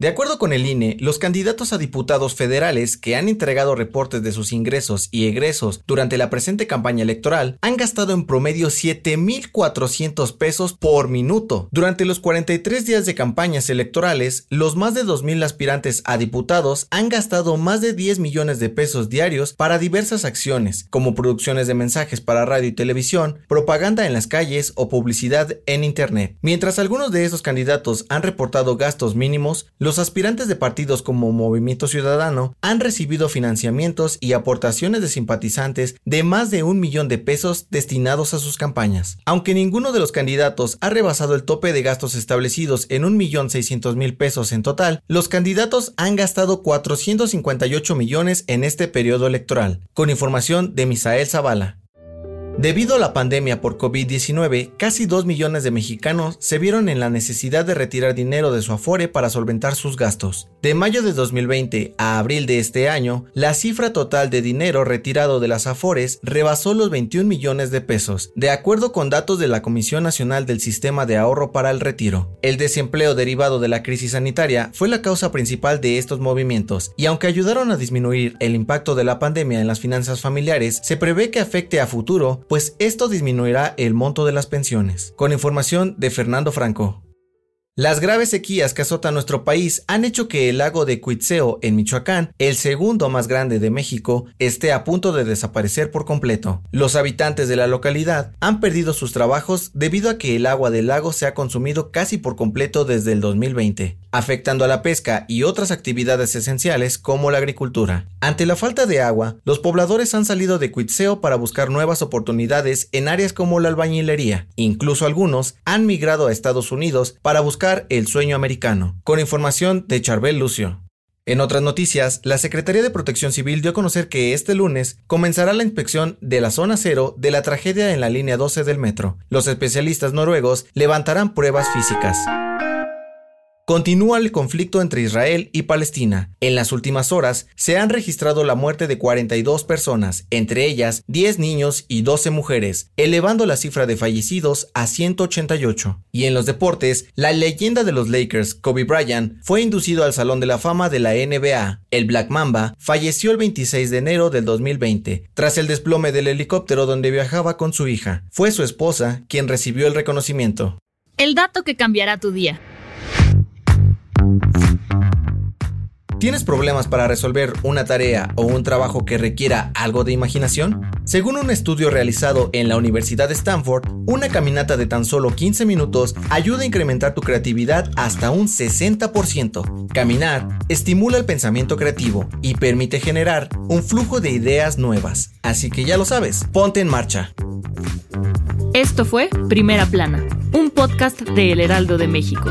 De acuerdo con el INE, los candidatos a diputados federales que han entregado reportes de sus ingresos y egresos durante la presente campaña electoral han gastado en promedio 7.400 pesos por minuto. Durante los 43 días de campañas electorales, los más de 2.000 aspirantes a diputados han gastado más de 10 millones de pesos diarios para diversas acciones, como producciones de mensajes para radio y televisión, propaganda en las calles o publicidad en Internet. Mientras algunos de esos candidatos han reportado gastos mínimos, aspirantes de partidos como Movimiento Ciudadano han recibido financiamientos y aportaciones de simpatizantes de más de un millón de pesos destinados a sus campañas. Aunque ninguno de los candidatos ha rebasado el tope de gastos establecidos en un millón seiscientos mil pesos en total, los candidatos han gastado 458 millones en este periodo electoral, con información de Misael Zavala. Debido a la pandemia por COVID-19, casi 2 millones de mexicanos se vieron en la necesidad de retirar dinero de su afore para solventar sus gastos. De mayo de 2020 a abril de este año, la cifra total de dinero retirado de las afores rebasó los 21 millones de pesos, de acuerdo con datos de la Comisión Nacional del Sistema de Ahorro para el Retiro. El desempleo derivado de la crisis sanitaria fue la causa principal de estos movimientos, y aunque ayudaron a disminuir el impacto de la pandemia en las finanzas familiares, se prevé que afecte a futuro pues esto disminuirá el monto de las pensiones. Con información de Fernando Franco. Las graves sequías que azotan nuestro país han hecho que el lago de Cuitzeo en Michoacán, el segundo más grande de México, esté a punto de desaparecer por completo. Los habitantes de la localidad han perdido sus trabajos debido a que el agua del lago se ha consumido casi por completo desde el 2020, afectando a la pesca y otras actividades esenciales como la agricultura. Ante la falta de agua, los pobladores han salido de Cuitzeo para buscar nuevas oportunidades en áreas como la albañilería. Incluso algunos han migrado a Estados Unidos para buscar el sueño americano, con información de Charbel Lucio. En otras noticias, la Secretaría de Protección Civil dio a conocer que este lunes comenzará la inspección de la zona cero de la tragedia en la línea 12 del metro. Los especialistas noruegos levantarán pruebas físicas. Continúa el conflicto entre Israel y Palestina. En las últimas horas se han registrado la muerte de 42 personas, entre ellas 10 niños y 12 mujeres, elevando la cifra de fallecidos a 188. Y en los deportes, la leyenda de los Lakers, Kobe Bryant, fue inducido al Salón de la Fama de la NBA. El Black Mamba falleció el 26 de enero del 2020, tras el desplome del helicóptero donde viajaba con su hija. Fue su esposa quien recibió el reconocimiento. El dato que cambiará tu día. ¿Tienes problemas para resolver una tarea o un trabajo que requiera algo de imaginación? Según un estudio realizado en la Universidad de Stanford, una caminata de tan solo 15 minutos ayuda a incrementar tu creatividad hasta un 60%. Caminar estimula el pensamiento creativo y permite generar un flujo de ideas nuevas. Así que ya lo sabes, ponte en marcha. Esto fue Primera Plana, un podcast de El Heraldo de México.